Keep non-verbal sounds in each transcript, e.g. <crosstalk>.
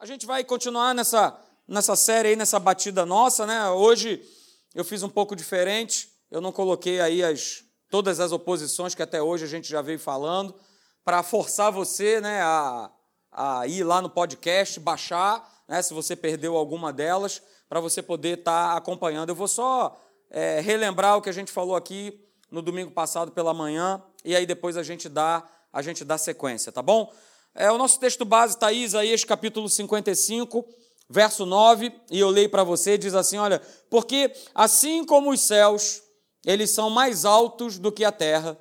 A gente vai continuar nessa, nessa série aí, nessa batida nossa, né? Hoje eu fiz um pouco diferente. Eu não coloquei aí as, todas as oposições que até hoje a gente já veio falando, para forçar você né, a, a ir lá no podcast, baixar, né, se você perdeu alguma delas, para você poder estar tá acompanhando. Eu vou só é, relembrar o que a gente falou aqui no domingo passado pela manhã, e aí depois a gente dá, a gente dá sequência, tá bom? É, o nosso texto base está aí, Isaías capítulo 55, verso 9, e eu leio para você, diz assim: olha, porque assim como os céus, eles são mais altos do que a terra,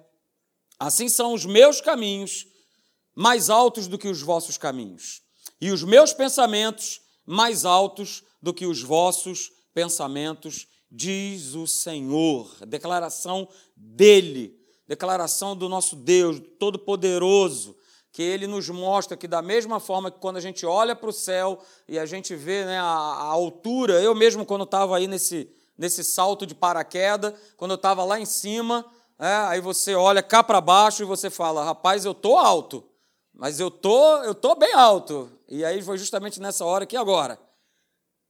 assim são os meus caminhos mais altos do que os vossos caminhos, e os meus pensamentos mais altos do que os vossos pensamentos, diz o Senhor. Declaração dele, declaração do nosso Deus Todo-Poderoso que ele nos mostra que, da mesma forma que quando a gente olha para o céu e a gente vê né, a, a altura, eu mesmo, quando estava aí nesse, nesse salto de paraquedas, quando eu estava lá em cima, é, aí você olha cá para baixo e você fala: rapaz, eu estou alto, mas eu tô, eu tô bem alto. E aí foi justamente nessa hora que agora.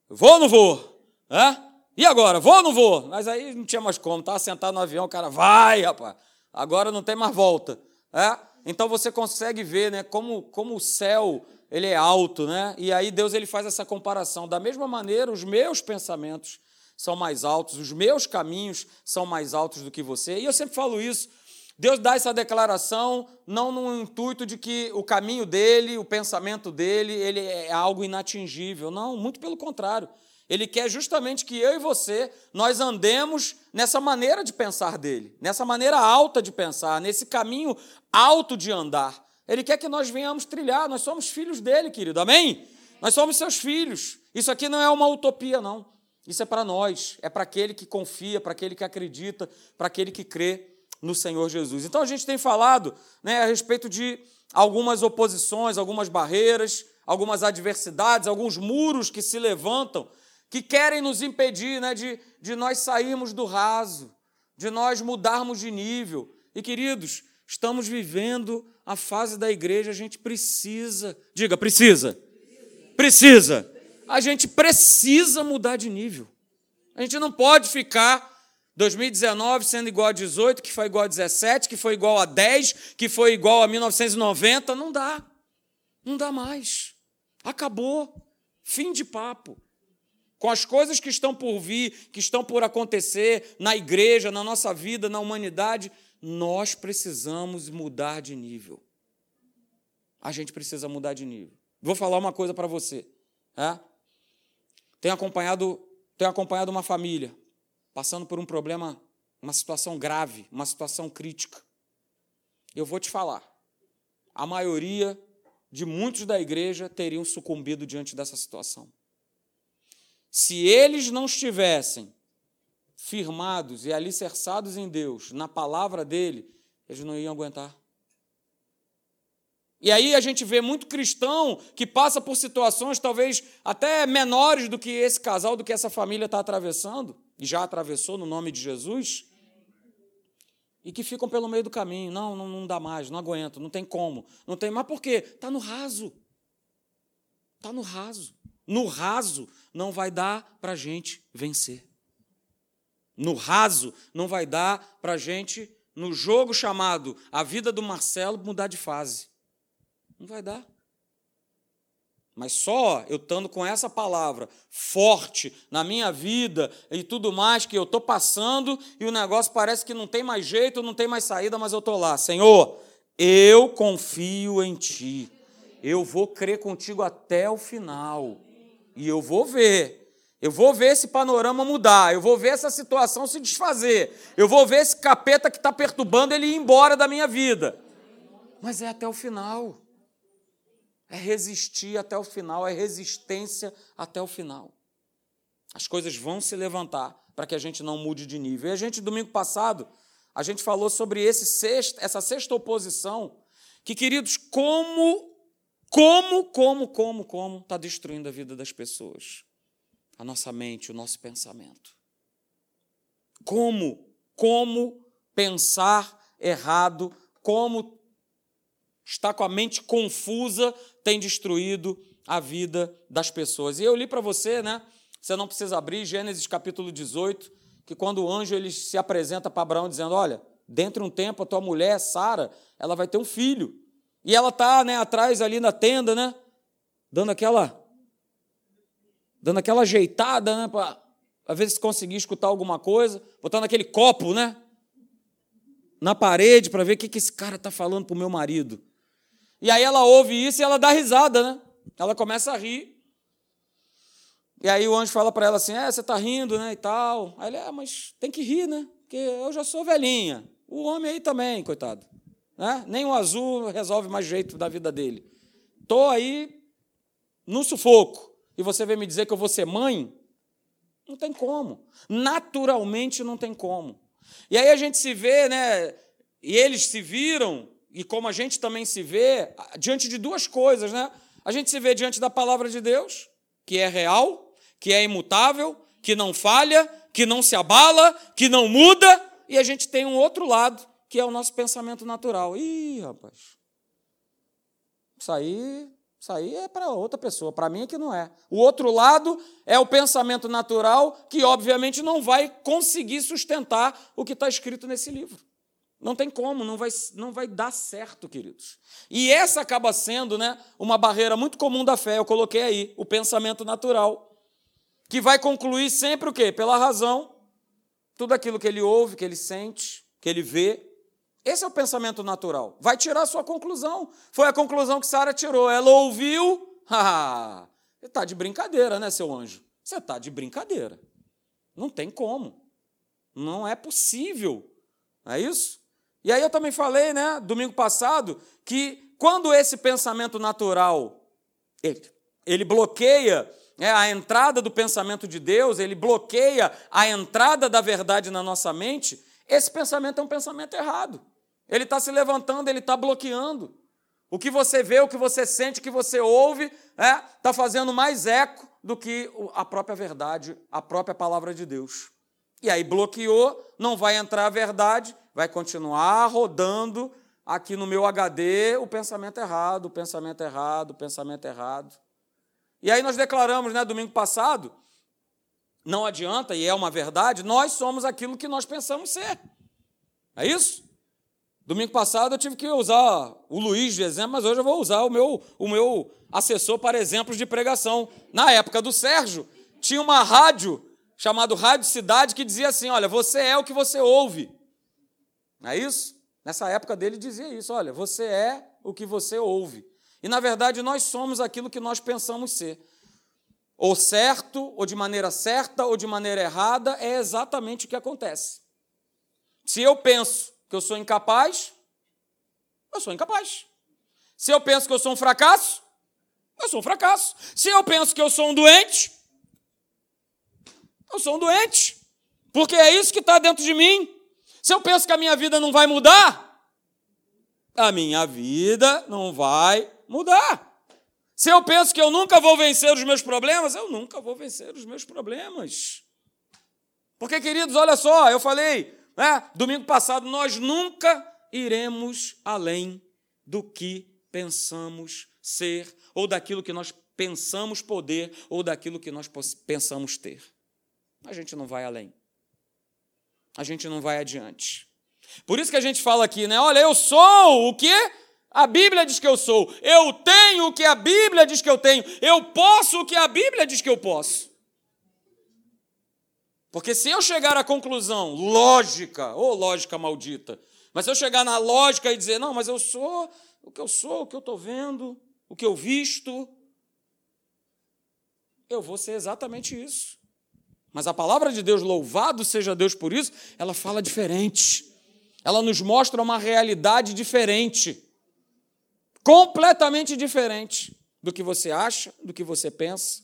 Vou ou não vou? É? E agora? Vou ou não vou? Mas aí não tinha mais como, estava sentado no avião, o cara, vai, rapaz, agora não tem mais volta. É? Então você consegue ver, né, como, como o céu ele é alto, né? E aí Deus ele faz essa comparação. Da mesma maneira, os meus pensamentos são mais altos, os meus caminhos são mais altos do que você. E eu sempre falo isso. Deus dá essa declaração não no intuito de que o caminho dele, o pensamento dele, ele é algo inatingível. Não, muito pelo contrário. Ele quer justamente que eu e você nós andemos nessa maneira de pensar dele, nessa maneira alta de pensar, nesse caminho alto de andar. Ele quer que nós venhamos trilhar, nós somos filhos dele, querido. Amém? Nós somos seus filhos. Isso aqui não é uma utopia, não. Isso é para nós, é para aquele que confia, para aquele que acredita, para aquele que crê no Senhor Jesus. Então a gente tem falado né, a respeito de algumas oposições, algumas barreiras, algumas adversidades, alguns muros que se levantam que querem nos impedir né, de, de nós sairmos do raso, de nós mudarmos de nível. E, queridos, estamos vivendo a fase da igreja, a gente precisa, diga, precisa, precisa, a gente precisa mudar de nível. A gente não pode ficar 2019 sendo igual a 18, que foi igual a 17, que foi igual a 10, que foi igual a 1990, não dá. Não dá mais. Acabou. Fim de papo com as coisas que estão por vir, que estão por acontecer na igreja, na nossa vida, na humanidade, nós precisamos mudar de nível. A gente precisa mudar de nível. Vou falar uma coisa para você. É? Tenho acompanhado, tenho acompanhado uma família passando por um problema, uma situação grave, uma situação crítica. Eu vou te falar. A maioria de muitos da igreja teriam sucumbido diante dessa situação. Se eles não estivessem firmados e alicerçados em Deus, na palavra dele, eles não iam aguentar. E aí a gente vê muito cristão que passa por situações talvez até menores do que esse casal, do que essa família está atravessando, e já atravessou no nome de Jesus, e que ficam pelo meio do caminho. Não, não, não dá mais, não aguento, não tem como. Não tem, mas por quê? Está no raso. Está no raso. No raso, não vai dar para a gente vencer. No raso, não vai dar para a gente, no jogo chamado A Vida do Marcelo, mudar de fase. Não vai dar. Mas só eu estando com essa palavra forte na minha vida e tudo mais que eu estou passando e o negócio parece que não tem mais jeito, não tem mais saída, mas eu estou lá. Senhor, eu confio em Ti. Eu vou crer contigo até o final. E eu vou ver. Eu vou ver esse panorama mudar. Eu vou ver essa situação se desfazer. Eu vou ver esse capeta que está perturbando ele ir embora da minha vida. Mas é até o final. É resistir até o final. É resistência até o final. As coisas vão se levantar para que a gente não mude de nível. E a gente, domingo passado, a gente falou sobre esse sexto, essa sexta oposição. Que, queridos, como como, como, como, como está destruindo a vida das pessoas? A nossa mente, o nosso pensamento. Como, como pensar errado, como estar com a mente confusa tem destruído a vida das pessoas. E eu li para você, né? Você não precisa abrir Gênesis capítulo 18, que quando o anjo ele se apresenta para Abraão dizendo: "Olha, dentro de um tempo a tua mulher, Sara, ela vai ter um filho". E ela tá, né, atrás ali na tenda, né? Dando aquela dando aquela ajeitada, né, para às vezes conseguir escutar alguma coisa, botando aquele copo, né? Na parede para ver o que, que esse cara está falando para o meu marido. E aí ela ouve isso e ela dá risada, né? Ela começa a rir. E aí o anjo fala para ela assim: É, você está rindo, né? E tal. Aí ele, é, mas tem que rir, né? Porque eu já sou velhinha. O homem aí também, coitado. Né? Nem o azul resolve mais jeito da vida dele. Estou aí no sufoco. E você vem me dizer que eu vou ser mãe? Não tem como. Naturalmente não tem como. E aí a gente se vê, né? E eles se viram, e como a gente também se vê, diante de duas coisas, né? A gente se vê diante da palavra de Deus, que é real, que é imutável, que não falha, que não se abala, que não muda, e a gente tem um outro lado, que é o nosso pensamento natural. Ih, rapaz. Isso aí isso aí é para outra pessoa, para mim é que não é. O outro lado é o pensamento natural, que obviamente não vai conseguir sustentar o que está escrito nesse livro. Não tem como, não vai, não vai dar certo, queridos. E essa acaba sendo né, uma barreira muito comum da fé, eu coloquei aí, o pensamento natural, que vai concluir sempre o quê? Pela razão, tudo aquilo que ele ouve, que ele sente, que ele vê, esse é o pensamento natural. Vai tirar a sua conclusão. Foi a conclusão que Sara tirou. Ela ouviu. <laughs> Ah, está de brincadeira, né, seu anjo? Você está de brincadeira. Não tem como. Não é possível. É isso? E aí eu também falei, né, domingo passado, que quando esse pensamento natural ele, ele bloqueia é, a entrada do pensamento de Deus, ele bloqueia a entrada da verdade na nossa mente, esse pensamento é um pensamento errado. Ele está se levantando, ele está bloqueando. O que você vê, o que você sente, o que você ouve, está é, tá fazendo mais eco do que a própria verdade, a própria palavra de Deus. E aí bloqueou, não vai entrar a verdade, vai continuar rodando aqui no meu HD o pensamento errado, o pensamento errado, o pensamento errado. E aí nós declaramos, né, domingo passado, não adianta, e é uma verdade, nós somos aquilo que nós pensamos ser. É isso? Domingo passado eu tive que usar o Luiz de exemplo, mas hoje eu vou usar o meu, o meu assessor para exemplos de pregação. Na época do Sérgio, tinha uma rádio chamada Rádio Cidade que dizia assim: olha, você é o que você ouve. Não é isso? Nessa época dele dizia isso: olha, você é o que você ouve. E na verdade nós somos aquilo que nós pensamos ser ou certo, ou de maneira certa, ou de maneira errada, é exatamente o que acontece. Se eu penso que eu sou incapaz, eu sou incapaz. Se eu penso que eu sou um fracasso, eu sou um fracasso. Se eu penso que eu sou um doente, eu sou um doente. Porque é isso que está dentro de mim. Se eu penso que a minha vida não vai mudar, a minha vida não vai mudar. Se eu penso que eu nunca vou vencer os meus problemas, eu nunca vou vencer os meus problemas. Porque, queridos, olha só, eu falei, né, domingo passado, nós nunca iremos além do que pensamos ser, ou daquilo que nós pensamos poder, ou daquilo que nós pensamos ter. A gente não vai além. A gente não vai adiante. Por isso que a gente fala aqui, né? Olha, eu sou o quê? A Bíblia diz que eu sou. Eu tenho o que a Bíblia diz que eu tenho. Eu posso o que a Bíblia diz que eu posso. Porque se eu chegar à conclusão lógica, ou lógica maldita, mas se eu chegar na lógica e dizer, não, mas eu sou o que eu sou, o que eu estou vendo, o que eu visto, eu vou ser exatamente isso. Mas a palavra de Deus, louvado seja Deus por isso, ela fala diferente. Ela nos mostra uma realidade diferente completamente diferente do que você acha, do que você pensa.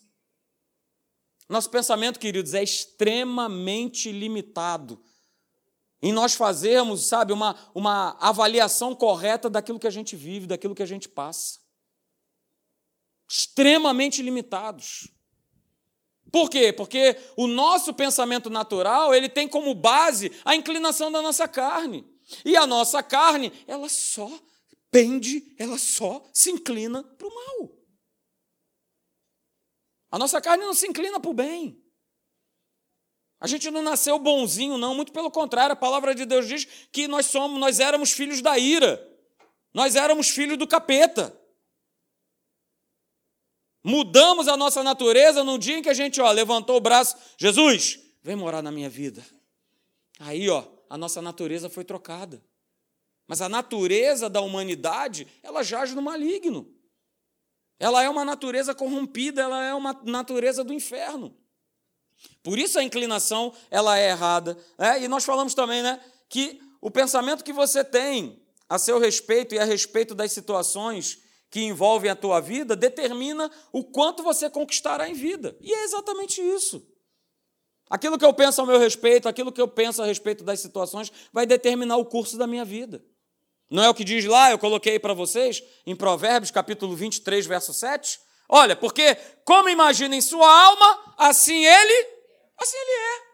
Nosso pensamento, queridos, é extremamente limitado em nós fazermos, sabe, uma, uma avaliação correta daquilo que a gente vive, daquilo que a gente passa. Extremamente limitados. Por quê? Porque o nosso pensamento natural, ele tem como base a inclinação da nossa carne. E a nossa carne, ela só pende, ela só se inclina para o mal. A nossa carne não se inclina para o bem. A gente não nasceu bonzinho, não, muito pelo contrário, a palavra de Deus diz que nós somos, nós éramos filhos da ira. Nós éramos filhos do capeta. Mudamos a nossa natureza no dia em que a gente, ó, levantou o braço, Jesus, vem morar na minha vida. Aí, ó, a nossa natureza foi trocada. Mas a natureza da humanidade, ela jaz no maligno. Ela é uma natureza corrompida, ela é uma natureza do inferno. Por isso a inclinação ela é errada. Né? E nós falamos também né, que o pensamento que você tem a seu respeito e a respeito das situações que envolvem a tua vida determina o quanto você conquistará em vida. E é exatamente isso. Aquilo que eu penso ao meu respeito, aquilo que eu penso a respeito das situações, vai determinar o curso da minha vida. Não é o que diz lá, eu coloquei para vocês, em Provérbios, capítulo 23, verso 7? Olha, porque como imagina em sua alma, assim ele, assim ele é.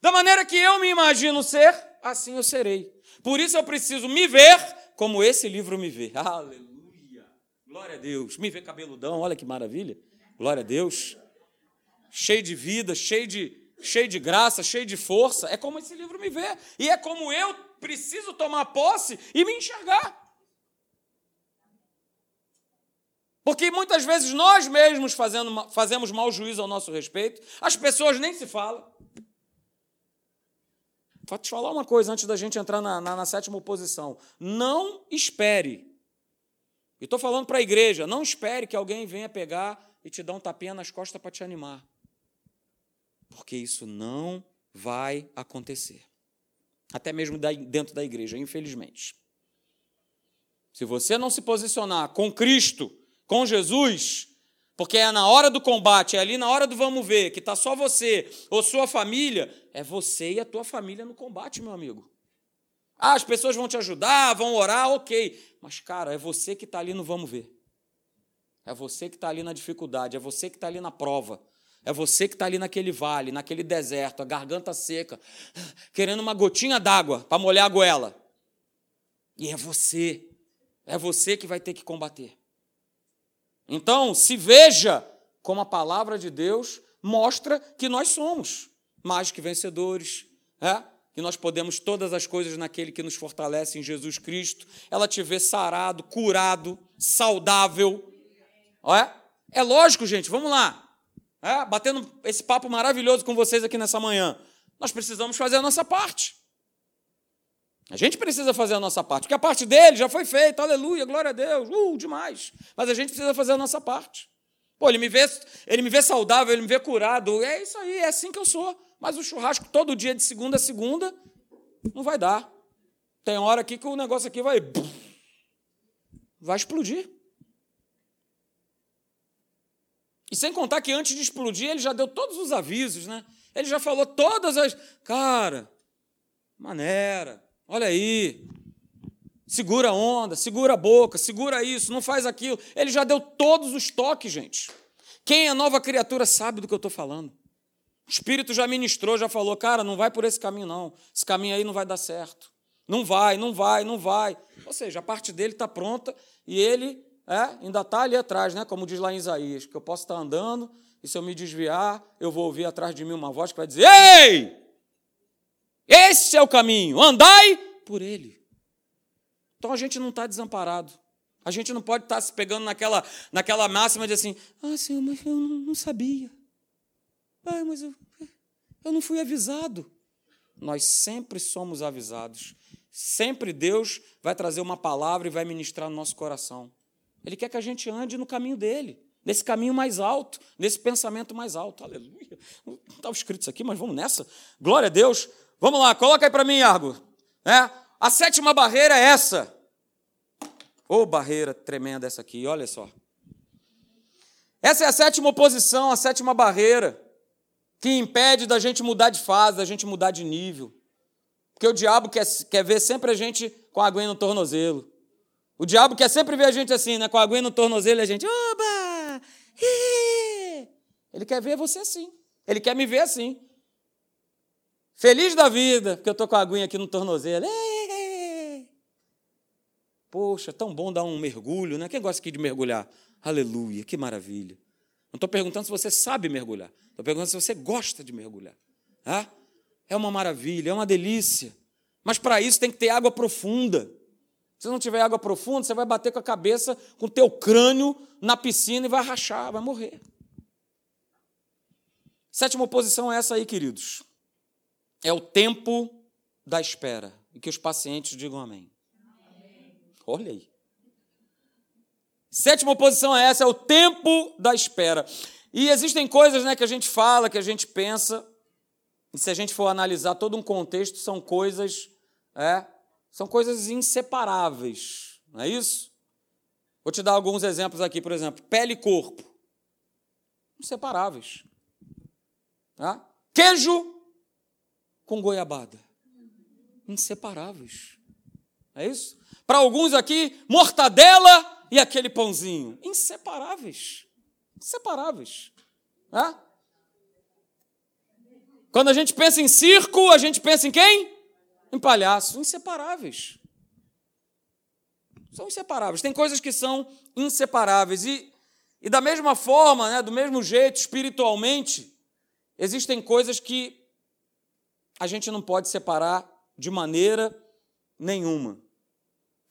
Da maneira que eu me imagino ser, assim eu serei. Por isso eu preciso me ver como esse livro me vê. <laughs> Aleluia! Glória a Deus. Me vê cabeludão, olha que maravilha. Glória a Deus. Cheio de vida, cheio de, cheio de graça, cheio de força. É como esse livro me vê. E é como eu preciso tomar posse e me enxergar. Porque muitas vezes nós mesmos fazendo, fazemos mau juízo ao nosso respeito, as pessoas nem se falam. Vou te falar uma coisa antes da gente entrar na, na, na sétima oposição. Não espere. E estou falando para a igreja, não espere que alguém venha pegar e te dar um tapinha nas costas para te animar. Porque isso não vai acontecer. Até mesmo dentro da igreja, infelizmente. Se você não se posicionar com Cristo, com Jesus, porque é na hora do combate, é ali na hora do vamos ver, que está só você ou sua família, é você e a tua família no combate, meu amigo. Ah, as pessoas vão te ajudar, vão orar, ok. Mas, cara, é você que está ali no vamos ver. É você que está ali na dificuldade, é você que está ali na prova. É você que está ali naquele vale, naquele deserto, a garganta seca, querendo uma gotinha d'água para molhar a goela. E é você, é você que vai ter que combater. Então, se veja como a palavra de Deus mostra que nós somos mais que vencedores, é? que nós podemos todas as coisas naquele que nos fortalece em Jesus Cristo. Ela te vê sarado, curado, saudável. É? é lógico, gente, vamos lá. É? Batendo esse papo maravilhoso com vocês aqui nessa manhã. Nós precisamos fazer a nossa parte. A gente precisa fazer a nossa parte, porque a parte dele já foi feita, aleluia, glória a Deus, uh, demais. Mas a gente precisa fazer a nossa parte. Pô, ele me vê, ele me vê saudável, ele me vê curado, é isso aí, é assim que eu sou. Mas o churrasco todo dia de segunda a segunda não vai dar. Tem hora aqui que o negócio aqui vai vai explodir. E sem contar que antes de explodir, ele já deu todos os avisos, né? Ele já falou todas as. Cara, maneira, Olha aí. Segura a onda, segura a boca, segura isso, não faz aquilo. Ele já deu todos os toques, gente. Quem é nova criatura sabe do que eu estou falando. O Espírito já ministrou, já falou, cara, não vai por esse caminho, não. Esse caminho aí não vai dar certo. Não vai, não vai, não vai. Ou seja, a parte dele está pronta e ele é, ainda está ali atrás, né? como diz lá em Isaías, que eu posso estar tá andando e se eu me desviar, eu vou ouvir atrás de mim uma voz que vai dizer: Ei! Esse é o caminho, andai por ele. Então a gente não está desamparado. A gente não pode estar tá se pegando naquela, naquela máxima de assim: ah, Senhor, mas eu não, não sabia. Ah, mas eu, eu não fui avisado. Nós sempre somos avisados. Sempre Deus vai trazer uma palavra e vai ministrar no nosso coração. Ele quer que a gente ande no caminho dele, nesse caminho mais alto, nesse pensamento mais alto. Aleluia. Não estava escrito isso aqui, mas vamos nessa. Glória a Deus. Vamos lá, coloca aí para mim, Argo. É, a sétima barreira é essa. Ô oh, barreira tremenda essa aqui, olha só. Essa é a sétima oposição, a sétima barreira que impede da gente mudar de fase, da gente mudar de nível. Porque o diabo quer, quer ver sempre a gente com a aguinha no tornozelo. O diabo quer sempre ver a gente assim, né? Com a aguinha no tornozelo a gente, oba! Ele quer ver você assim. Ele quer me ver assim. Feliz da vida, porque eu estou com a aguinha aqui no tornozelo. Poxa, tão bom dar um mergulho, né? Quem gosta aqui de mergulhar? Aleluia, que maravilha. Não estou perguntando se você sabe mergulhar. Estou perguntando se você gosta de mergulhar. Ah? É uma maravilha, é uma delícia. Mas para isso tem que ter água profunda. Se não tiver água profunda, você vai bater com a cabeça, com o teu crânio na piscina e vai rachar, vai morrer. Sétima posição é essa aí, queridos. É o tempo da espera. E que os pacientes digam amém. amém. Olha aí. Sétima posição é essa, é o tempo da espera. E existem coisas né, que a gente fala, que a gente pensa, e se a gente for analisar todo um contexto, são coisas, é, são coisas inseparáveis, não é isso? Vou te dar alguns exemplos aqui, por exemplo, pele e corpo. Inseparáveis. Tá? Queijo com goiabada. Inseparáveis. É isso? Para alguns aqui, mortadela e aquele pãozinho. Inseparáveis. Inseparáveis. Tá? Quando a gente pensa em circo, a gente pensa em quem? Em palhaço. Inseparáveis. São inseparáveis. Tem coisas que são inseparáveis. E, e da mesma forma, né, do mesmo jeito, espiritualmente, Existem coisas que a gente não pode separar de maneira nenhuma.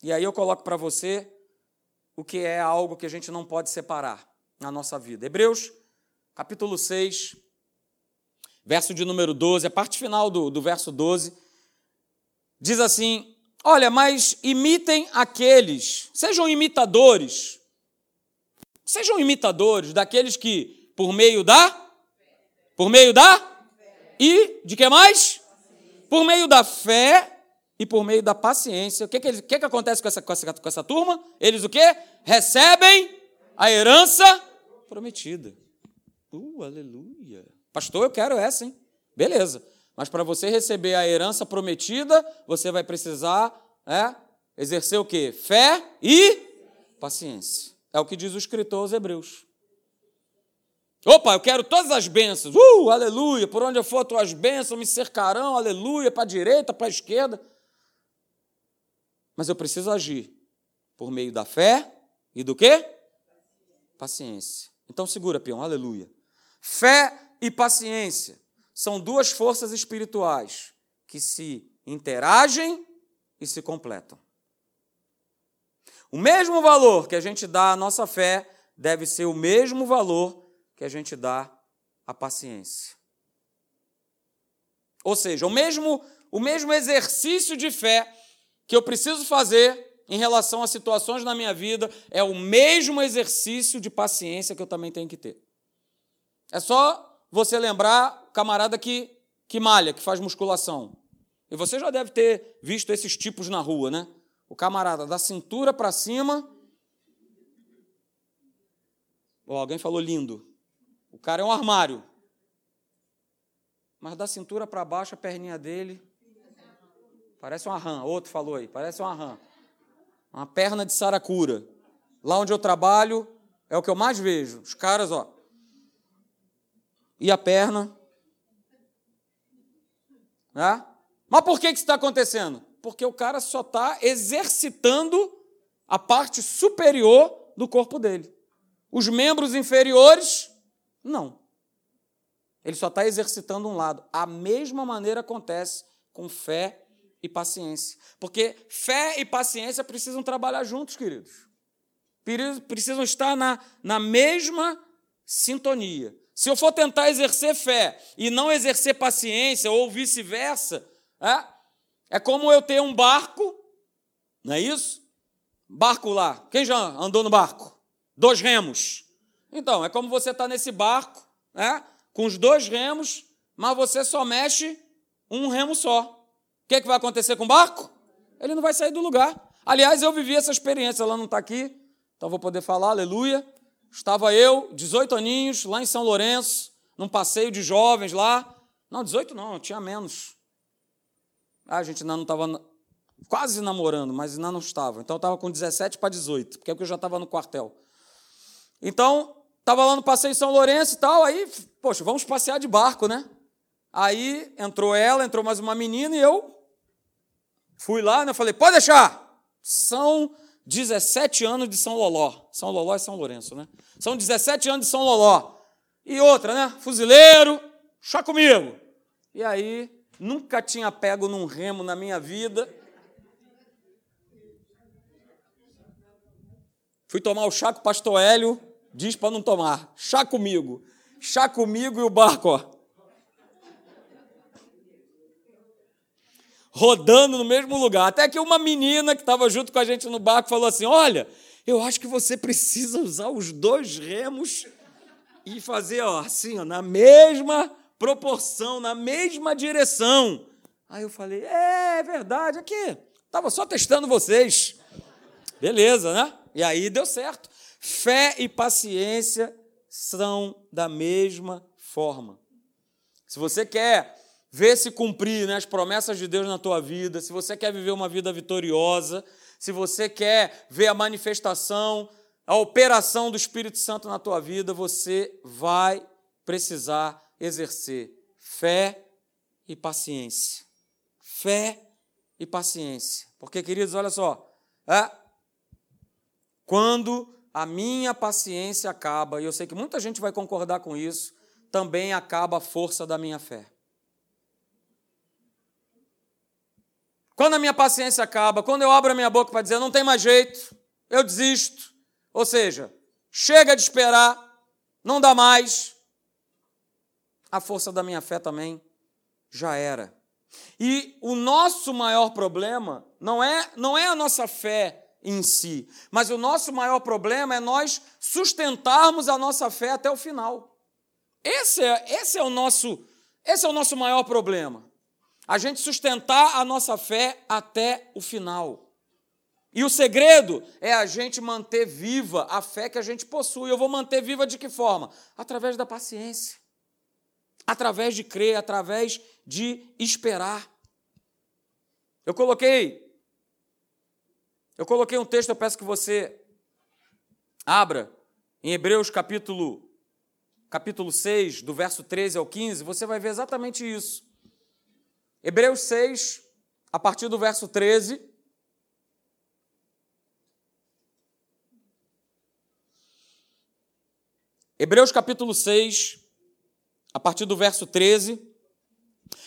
E aí eu coloco para você o que é algo que a gente não pode separar na nossa vida. Hebreus, capítulo 6, verso de número 12, a parte final do, do verso 12, diz assim: Olha, mas imitem aqueles, sejam imitadores, sejam imitadores daqueles que, por meio da por meio da? E de que mais? Por meio da fé e por meio da paciência. O que, que, que, que acontece com essa, com, essa, com essa turma? Eles o quê? Recebem a herança prometida. Uh, aleluia. Pastor, eu quero essa, hein? Beleza. Mas para você receber a herança prometida, você vai precisar é, exercer o quê? Fé e paciência. É o que diz o escritor aos Hebreus. Opa, eu quero todas as bênçãos. Uh, aleluia. Por onde eu for, tuas bênçãos me cercarão. Aleluia. Para a direita, para a esquerda. Mas eu preciso agir por meio da fé e do quê? Paciência. Então segura, peão. Aleluia. Fé e paciência são duas forças espirituais que se interagem e se completam. O mesmo valor que a gente dá à nossa fé deve ser o mesmo valor que a gente dá à paciência. Ou seja, o mesmo, o mesmo exercício de fé que eu preciso fazer em relação a situações na minha vida é o mesmo exercício de paciência que eu também tenho que ter. É só você lembrar, camarada que, que malha, que faz musculação. E você já deve ter visto esses tipos na rua, né? O camarada da cintura para cima. Oh, alguém falou lindo. O cara é um armário. Mas da cintura para baixo, a perninha dele parece uma rã. Outro falou aí, parece uma rã. Uma perna de saracura. Lá onde eu trabalho, é o que eu mais vejo. Os caras, ó. E a perna. Né? Mas por que, que isso está acontecendo? Porque o cara só está exercitando a parte superior do corpo dele. Os membros inferiores não. Ele só está exercitando um lado. A mesma maneira acontece com fé e paciência. Porque fé e paciência precisam trabalhar juntos, queridos. Precisam estar na, na mesma sintonia. Se eu for tentar exercer fé e não exercer paciência, ou vice-versa, é, é como eu ter um barco, não é isso? Barco lá. Quem já andou no barco? Dois remos. Então, é como você está nesse barco, né, com os dois remos, mas você só mexe um remo só. O que, é que vai acontecer com o barco? Ele não vai sair do lugar. Aliás, eu vivi essa experiência, ela não está aqui, então vou poder falar, aleluia. Estava eu, 18 aninhos, lá em São Lourenço, num passeio de jovens lá. Não, 18 não, tinha menos. Ah, a gente ainda não estava quase namorando, mas ainda não estava. Então eu estava com 17 para 18, porque eu já estava no quartel. Então, Estava lá no passeio em São Lourenço e tal, aí, poxa, vamos passear de barco, né? Aí entrou ela, entrou mais uma menina e eu fui lá, né? Falei, pode deixar. São 17 anos de São Loló. São Loló é São Lourenço, né? São 17 anos de São Loló. E outra, né? Fuzileiro, chá comigo. E aí, nunca tinha pego num remo na minha vida. Fui tomar o chá com o pastor Hélio, diz para não tomar. Chá comigo. Chá comigo e o barco, ó. Rodando no mesmo lugar. Até que uma menina que estava junto com a gente no barco falou assim: Olha, eu acho que você precisa usar os dois remos e fazer ó, assim, ó, na mesma proporção, na mesma direção. Aí eu falei: É, é verdade, aqui. Estava só testando vocês. Beleza, né? E aí deu certo. Fé e paciência são da mesma forma. Se você quer ver se cumprir né, as promessas de Deus na tua vida, se você quer viver uma vida vitoriosa, se você quer ver a manifestação, a operação do Espírito Santo na tua vida, você vai precisar exercer fé e paciência. Fé e paciência. Porque, queridos, olha só, é, quando a minha paciência acaba, e eu sei que muita gente vai concordar com isso, também acaba a força da minha fé. Quando a minha paciência acaba, quando eu abro a minha boca para dizer não tem mais jeito, eu desisto. Ou seja, chega de esperar, não dá mais. A força da minha fé também já era. E o nosso maior problema não é, não é a nossa fé em si. Mas o nosso maior problema é nós sustentarmos a nossa fé até o final. Esse é, esse é, o, nosso, esse é o nosso maior problema. A gente sustentar a nossa fé até o final. E o segredo é a gente manter viva a fé que a gente possui. Eu vou manter viva de que forma? Através da paciência. Através de crer, através de esperar. Eu coloquei eu coloquei um texto, eu peço que você abra em Hebreus capítulo capítulo 6, do verso 13 ao 15, você vai ver exatamente isso. Hebreus 6, a partir do verso 13, Hebreus capítulo 6, a partir do verso 13.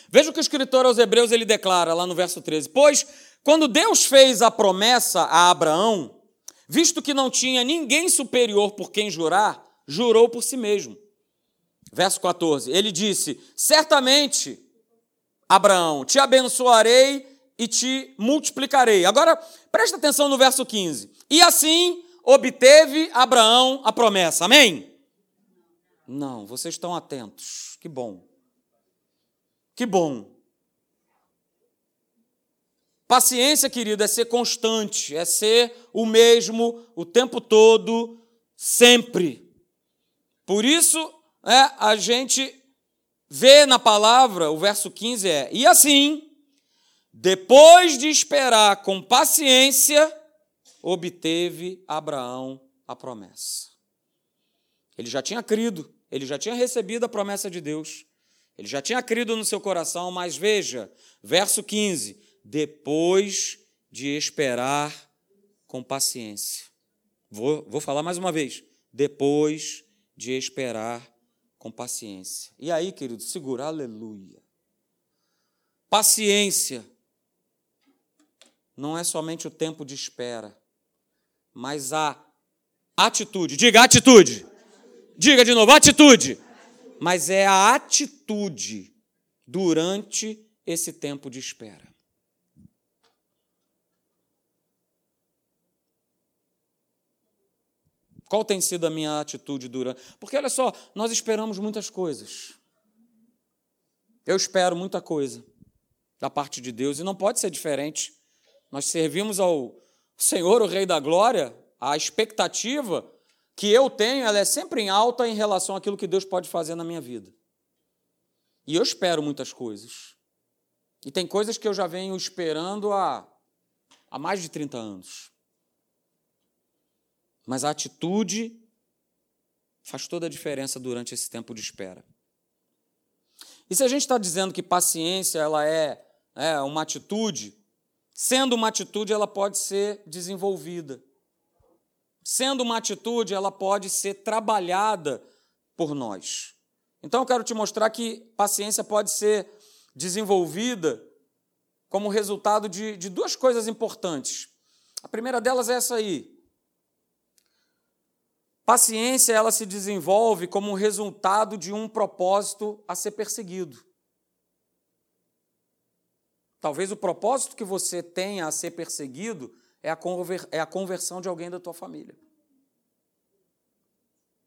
Veja o que o escritor aos Hebreus ele declara lá no verso 13: Pois quando Deus fez a promessa a Abraão, visto que não tinha ninguém superior por quem jurar, jurou por si mesmo. Verso 14: Ele disse: Certamente, Abraão, te abençoarei e te multiplicarei. Agora, presta atenção no verso 15. E assim obteve Abraão a promessa. Amém? Não, vocês estão atentos. Que bom. Que bom. Paciência, querido, é ser constante, é ser o mesmo o tempo todo, sempre. Por isso, é, a gente vê na palavra, o verso 15 é: E assim, depois de esperar com paciência, obteve Abraão a promessa. Ele já tinha crido, ele já tinha recebido a promessa de Deus, ele já tinha crido no seu coração, mas veja, verso 15: depois de esperar com paciência. Vou, vou falar mais uma vez. Depois de esperar com paciência. E aí, querido, segura, aleluia. Paciência não é somente o tempo de espera, mas a atitude. Diga atitude. Diga de novo, atitude. Mas é a atitude durante esse tempo de espera. Qual tem sido a minha atitude durante. Porque olha só, nós esperamos muitas coisas. Eu espero muita coisa da parte de Deus e não pode ser diferente. Nós servimos ao Senhor, o Rei da Glória, a expectativa que eu tenho, ela é sempre em alta em relação àquilo que Deus pode fazer na minha vida. E eu espero muitas coisas. E tem coisas que eu já venho esperando há, há mais de 30 anos. Mas a atitude faz toda a diferença durante esse tempo de espera. E se a gente está dizendo que paciência ela é, é uma atitude, sendo uma atitude, ela pode ser desenvolvida. sendo uma atitude, ela pode ser trabalhada por nós. Então eu quero te mostrar que paciência pode ser desenvolvida como resultado de, de duas coisas importantes. A primeira delas é essa aí. Paciência ela se desenvolve como resultado de um propósito a ser perseguido. Talvez o propósito que você tenha a ser perseguido é a, é a conversão de alguém da tua família.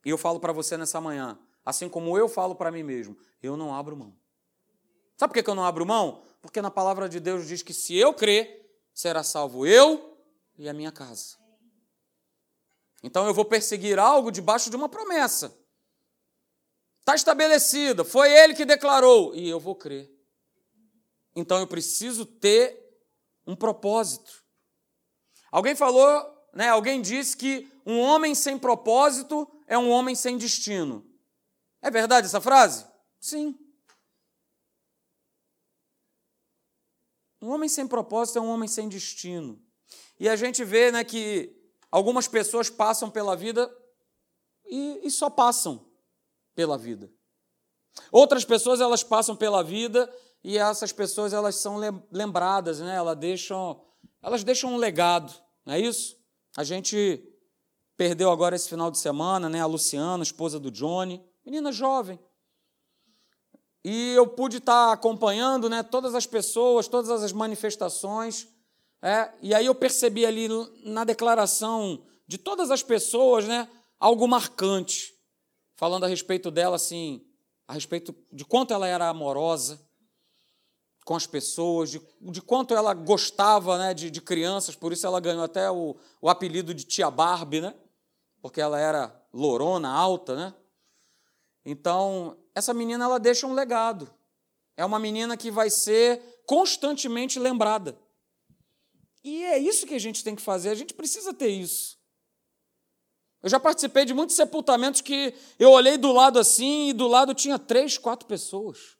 E eu falo para você nessa manhã, assim como eu falo para mim mesmo, eu não abro mão. Sabe por que eu não abro mão? Porque na palavra de Deus diz que se eu crer, será salvo eu e a minha casa. Então eu vou perseguir algo debaixo de uma promessa. Está estabelecida, foi ele que declarou, e eu vou crer. Então eu preciso ter um propósito. Alguém falou, né, alguém disse que um homem sem propósito é um homem sem destino. É verdade essa frase? Sim. Um homem sem propósito é um homem sem destino. E a gente vê né, que algumas pessoas passam pela vida e, e só passam pela vida. Outras pessoas elas passam pela vida e essas pessoas elas são lembradas, né? elas, deixam, elas deixam um legado, não é isso? A gente perdeu agora esse final de semana né? a Luciana, esposa do Johnny, menina jovem. E eu pude estar acompanhando né, todas as pessoas, todas as manifestações. É, e aí eu percebi ali na declaração de todas as pessoas né, algo marcante, falando a respeito dela, assim, a respeito de quanto ela era amorosa com as pessoas, de, de quanto ela gostava né, de, de crianças, por isso ela ganhou até o, o apelido de Tia Barbie, né? Porque ela era lorona, alta, né? Então, essa menina ela deixa um legado. É uma menina que vai ser constantemente lembrada. E é isso que a gente tem que fazer, a gente precisa ter isso. Eu já participei de muitos sepultamentos que eu olhei do lado assim e do lado tinha três, quatro pessoas.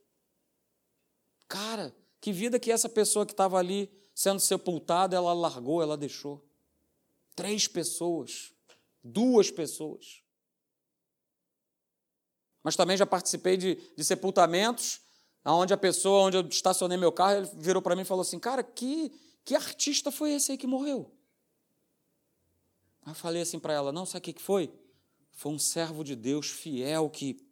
Cara, que vida que essa pessoa que estava ali sendo sepultada, ela largou, ela deixou. Três pessoas, duas pessoas. Mas também já participei de, de sepultamentos onde a pessoa, onde eu estacionei meu carro, ele virou para mim e falou assim: Cara, que, que artista foi esse aí que morreu? Eu falei assim para ela: Não, sabe o que foi? Foi um servo de Deus fiel que,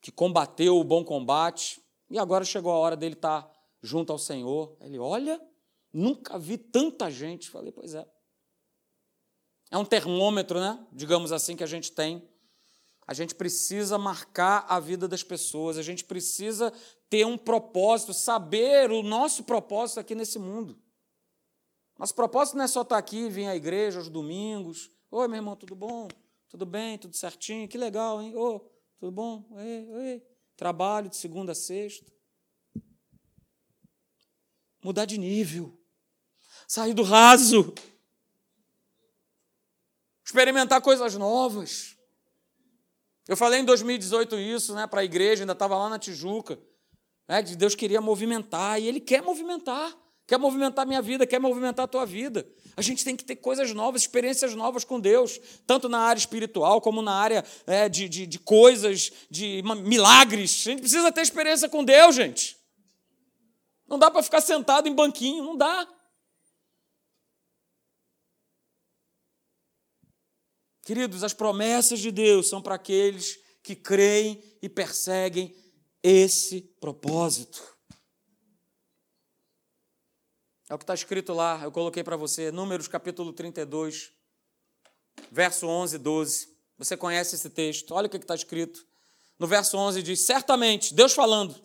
que combateu o bom combate e agora chegou a hora dele estar tá junto ao Senhor. Ele, olha, nunca vi tanta gente. Falei, pois é. É um termômetro, né? Digamos assim, que a gente tem a gente precisa marcar a vida das pessoas, a gente precisa ter um propósito, saber o nosso propósito aqui nesse mundo. Nosso propósito não é só estar aqui, vir à igreja aos domingos. Oi, meu irmão, tudo bom? Tudo bem? Tudo certinho? Que legal, hein? Ô, tudo bom? Oi, oi. Trabalho de segunda a sexta. Mudar de nível. Sair do raso. Experimentar coisas novas. Eu falei em 2018 isso né, para a igreja, ainda estava lá na Tijuca, né, que Deus queria movimentar, e Ele quer movimentar, quer movimentar minha vida, quer movimentar a tua vida. A gente tem que ter coisas novas, experiências novas com Deus, tanto na área espiritual como na área é, de, de, de coisas, de milagres. A gente precisa ter experiência com Deus, gente. Não dá para ficar sentado em banquinho, não dá. Queridos, as promessas de Deus são para aqueles que creem e perseguem esse propósito. É o que está escrito lá, eu coloquei para você, Números capítulo 32, verso 11 e 12. Você conhece esse texto, olha o que está escrito. No verso 11 diz: Certamente, Deus falando,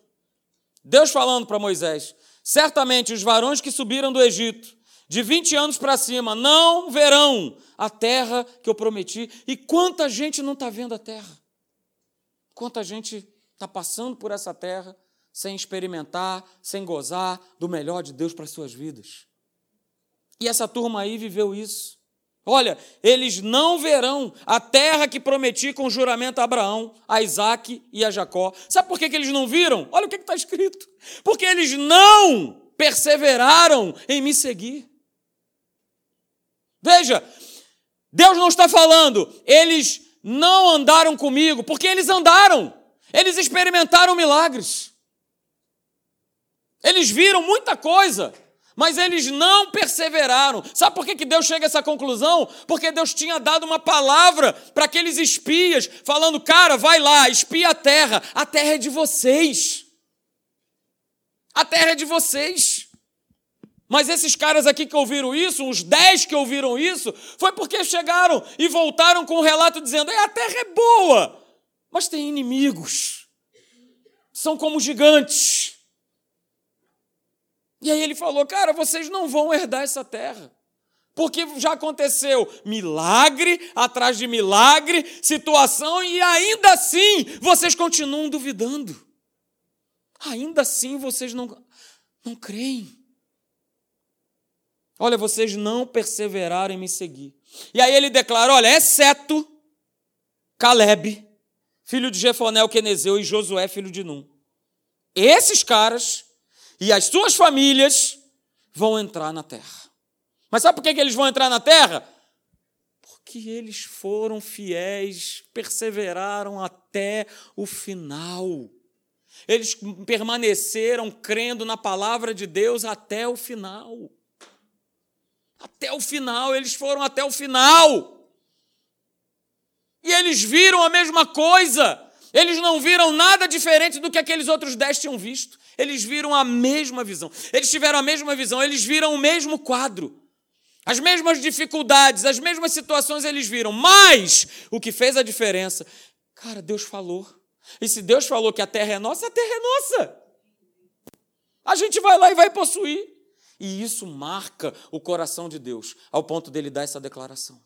Deus falando para Moisés: Certamente os varões que subiram do Egito de 20 anos para cima, não verão a terra que eu prometi. E quanta gente não está vendo a terra? Quanta gente está passando por essa terra sem experimentar, sem gozar do melhor de Deus para as suas vidas? E essa turma aí viveu isso. Olha, eles não verão a terra que prometi com juramento a Abraão, a Isaac e a Jacó. Sabe por que, que eles não viram? Olha o que está escrito. Porque eles não perseveraram em me seguir. Veja, Deus não está falando, eles não andaram comigo, porque eles andaram, eles experimentaram milagres, eles viram muita coisa, mas eles não perseveraram. Sabe por que, que Deus chega a essa conclusão? Porque Deus tinha dado uma palavra para aqueles espias, falando: cara, vai lá, espia a terra, a terra é de vocês. A terra é de vocês. Mas esses caras aqui que ouviram isso, os dez que ouviram isso, foi porque chegaram e voltaram com o um relato dizendo: a terra é boa, mas tem inimigos, são como gigantes. E aí ele falou: cara, vocês não vão herdar essa terra. Porque já aconteceu milagre atrás de milagre, situação, e ainda assim vocês continuam duvidando. Ainda assim vocês não, não creem. Olha, vocês não perseveraram em me seguir. E aí ele declara: olha, exceto Caleb, filho de Jefonel, Quenezeu e Josué, filho de Num. Esses caras e as suas famílias vão entrar na terra. Mas sabe por que eles vão entrar na terra? Porque eles foram fiéis, perseveraram até o final. Eles permaneceram crendo na palavra de Deus até o final. Até o final, eles foram até o final. E eles viram a mesma coisa. Eles não viram nada diferente do que aqueles outros dez tinham visto. Eles viram a mesma visão. Eles tiveram a mesma visão. Eles viram o mesmo quadro. As mesmas dificuldades, as mesmas situações eles viram. Mas o que fez a diferença, cara, Deus falou. E se Deus falou que a terra é nossa, a terra é nossa. A gente vai lá e vai possuir. E isso marca o coração de Deus, ao ponto dele dar essa declaração.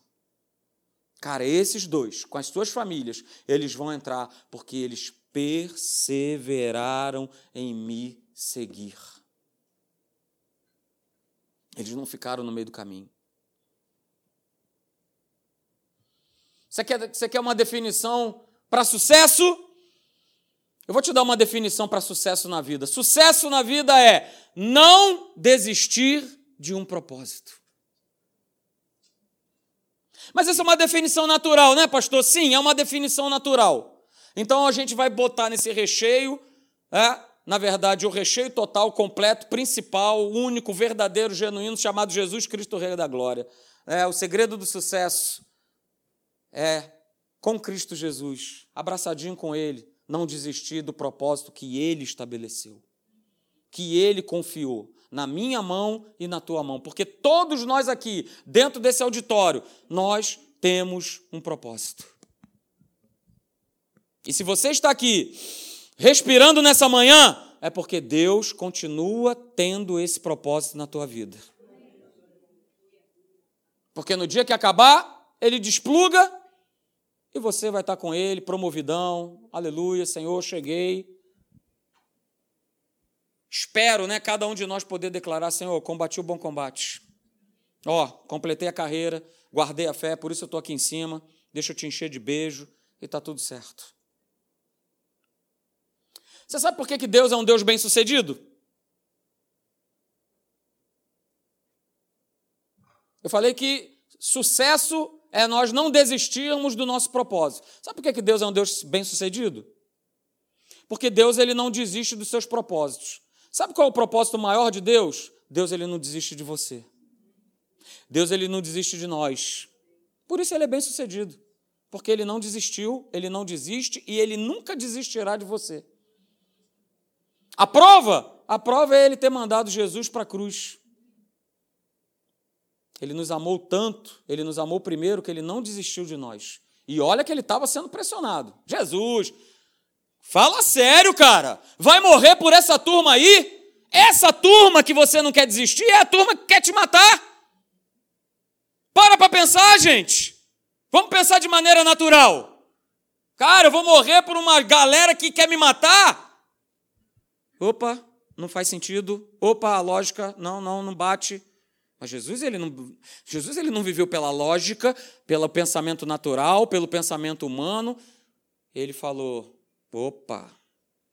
Cara, esses dois, com as suas famílias, eles vão entrar porque eles perseveraram em me seguir. Eles não ficaram no meio do caminho. Você quer, você quer uma definição para sucesso? Eu vou te dar uma definição para sucesso na vida. Sucesso na vida é não desistir de um propósito. Mas essa é uma definição natural, né, pastor? Sim, é uma definição natural. Então a gente vai botar nesse recheio, é, na verdade, o recheio total, completo, principal, único, verdadeiro, genuíno, chamado Jesus Cristo, Rei da Glória. É, o segredo do sucesso é com Cristo Jesus, abraçadinho com Ele, não desistir do propósito que Ele estabeleceu que ele confiou na minha mão e na tua mão, porque todos nós aqui, dentro desse auditório, nós temos um propósito. E se você está aqui respirando nessa manhã, é porque Deus continua tendo esse propósito na tua vida. Porque no dia que acabar, ele despluga e você vai estar com ele, promovidão, aleluia, Senhor, cheguei, Espero, né, cada um de nós poder declarar, Senhor, combati o bom combate. Ó, completei a carreira, guardei a fé, por isso eu estou aqui em cima, deixa eu te encher de beijo e está tudo certo. Você sabe por que, que Deus é um Deus bem sucedido? Eu falei que sucesso é nós não desistirmos do nosso propósito. Sabe por que, que Deus é um Deus bem sucedido? Porque Deus ele não desiste dos seus propósitos. Sabe qual é o propósito maior de Deus? Deus ele não desiste de você. Deus ele não desiste de nós. Por isso ele é bem sucedido. Porque ele não desistiu, ele não desiste e ele nunca desistirá de você. A prova? A prova é ele ter mandado Jesus para a cruz. Ele nos amou tanto, ele nos amou primeiro que ele não desistiu de nós. E olha que ele estava sendo pressionado. Jesus, Fala sério, cara. Vai morrer por essa turma aí? Essa turma que você não quer desistir é a turma que quer te matar. Para para pensar, gente. Vamos pensar de maneira natural. Cara, eu vou morrer por uma galera que quer me matar? Opa, não faz sentido. Opa, a lógica, não, não, não bate. Mas Jesus ele não, Jesus ele não viveu pela lógica, pelo pensamento natural, pelo pensamento humano. Ele falou: Opa,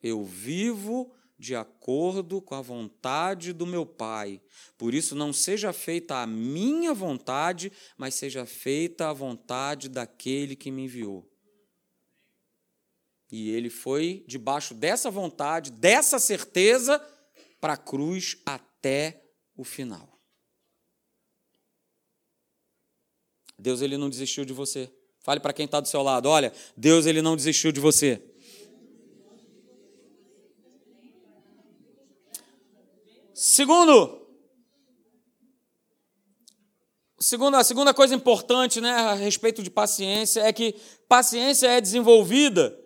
eu vivo de acordo com a vontade do meu Pai. Por isso, não seja feita a minha vontade, mas seja feita a vontade daquele que me enviou. E ele foi debaixo dessa vontade, dessa certeza, para a cruz até o final. Deus ele não desistiu de você. Fale para quem está do seu lado, olha, Deus ele não desistiu de você. Segundo, segundo, a segunda coisa importante né, a respeito de paciência é que paciência é desenvolvida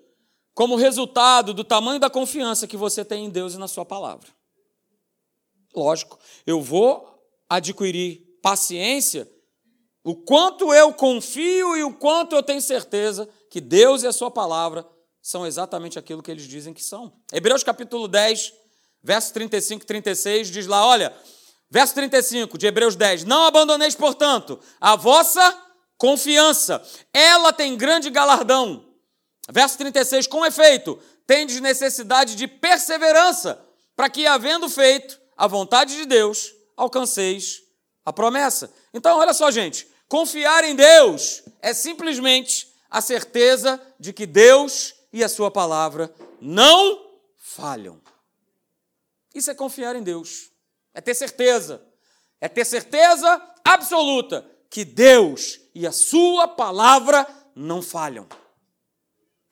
como resultado do tamanho da confiança que você tem em Deus e na Sua palavra. Lógico, eu vou adquirir paciência o quanto eu confio e o quanto eu tenho certeza que Deus e a Sua palavra são exatamente aquilo que eles dizem que são. Hebreus capítulo 10, verso 35 e 36 diz lá: olha, verso 35 de Hebreus 10: Não abandoneis, portanto, a vossa confiança, ela tem grande galardão. Verso 36: Com efeito, tendes necessidade de perseverança, para que, havendo feito a vontade de Deus, alcanceis a promessa. Então, olha só, gente, Confiar em Deus é simplesmente a certeza de que Deus e a Sua palavra não falham. Isso é confiar em Deus, é ter certeza, é ter certeza absoluta que Deus e a Sua palavra não falham.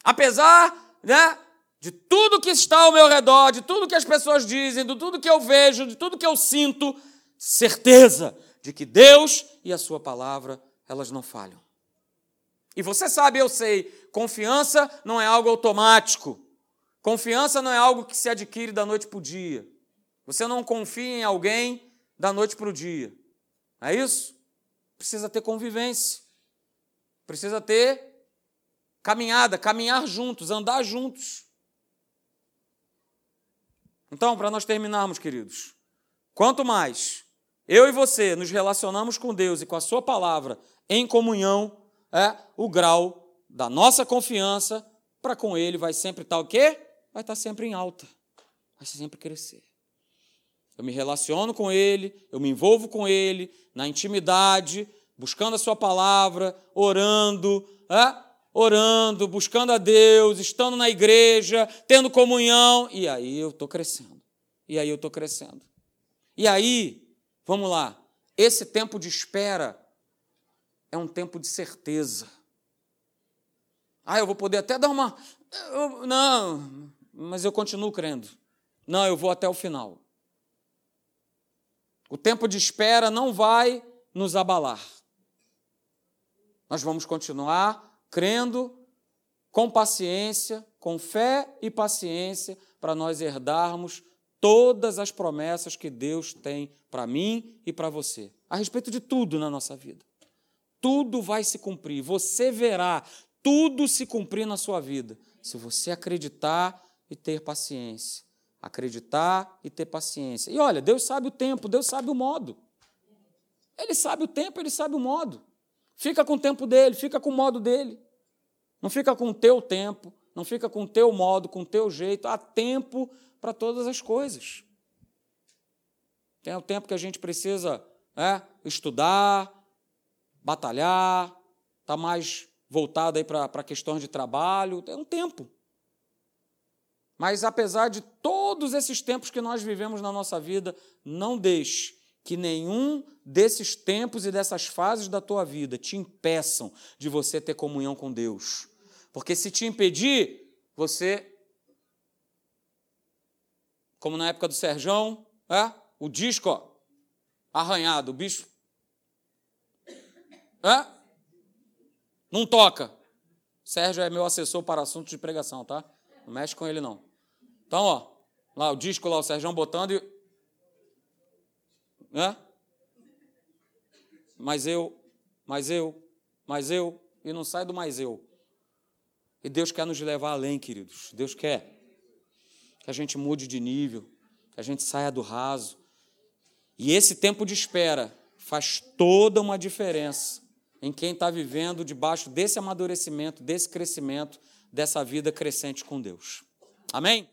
Apesar né, de tudo que está ao meu redor, de tudo que as pessoas dizem, de tudo que eu vejo, de tudo que eu sinto, certeza de que Deus e a sua palavra, elas não falham. E você sabe, eu sei, confiança não é algo automático. Confiança não é algo que se adquire da noite para o dia. Você não confia em alguém da noite para o dia. É isso? Precisa ter convivência. Precisa ter caminhada, caminhar juntos, andar juntos. Então, para nós terminarmos, queridos, quanto mais eu e você nos relacionamos com Deus e com a Sua palavra em comunhão, é o grau da nossa confiança para com Ele vai sempre estar o quê? Vai estar sempre em alta, vai sempre crescer. Eu me relaciono com Ele, eu me envolvo com Ele na intimidade, buscando a Sua palavra, orando, é? orando, buscando a Deus, estando na igreja, tendo comunhão, e aí eu estou crescendo. E aí eu estou crescendo. E aí Vamos lá. Esse tempo de espera é um tempo de certeza. Ah, eu vou poder até dar uma. Não, mas eu continuo crendo. Não, eu vou até o final. O tempo de espera não vai nos abalar. Nós vamos continuar crendo com paciência, com fé e paciência, para nós herdarmos todas as promessas que Deus tem para mim e para você, a respeito de tudo na nossa vida. Tudo vai se cumprir, você verá tudo se cumprir na sua vida, se você acreditar e ter paciência. Acreditar e ter paciência. E olha, Deus sabe o tempo, Deus sabe o modo. Ele sabe o tempo, ele sabe o modo. Fica com o tempo dele, fica com o modo dele. Não fica com o teu tempo, não fica com o teu modo, com o teu jeito. Há tempo para todas as coisas. Tem o tempo que a gente precisa é, estudar, batalhar, está mais voltado aí para questões de trabalho, tem um tempo. Mas apesar de todos esses tempos que nós vivemos na nossa vida, não deixe que nenhum desses tempos e dessas fases da tua vida te impeçam de você ter comunhão com Deus. Porque se te impedir, você como na época do Serjão, é? o disco ó, arranhado, o bicho. É? Não toca. Sérgio é meu assessor para assuntos de pregação, tá? Não mexe com ele, não. Então, ó, lá o disco lá, o Sérgio botando e. É? Mas eu, mas eu, mas eu, e não sai do mais eu. E Deus quer nos levar além, queridos. Deus quer que a gente mude de nível, que a gente saia do raso. E esse tempo de espera faz toda uma diferença em quem está vivendo debaixo desse amadurecimento, desse crescimento, dessa vida crescente com Deus. Amém?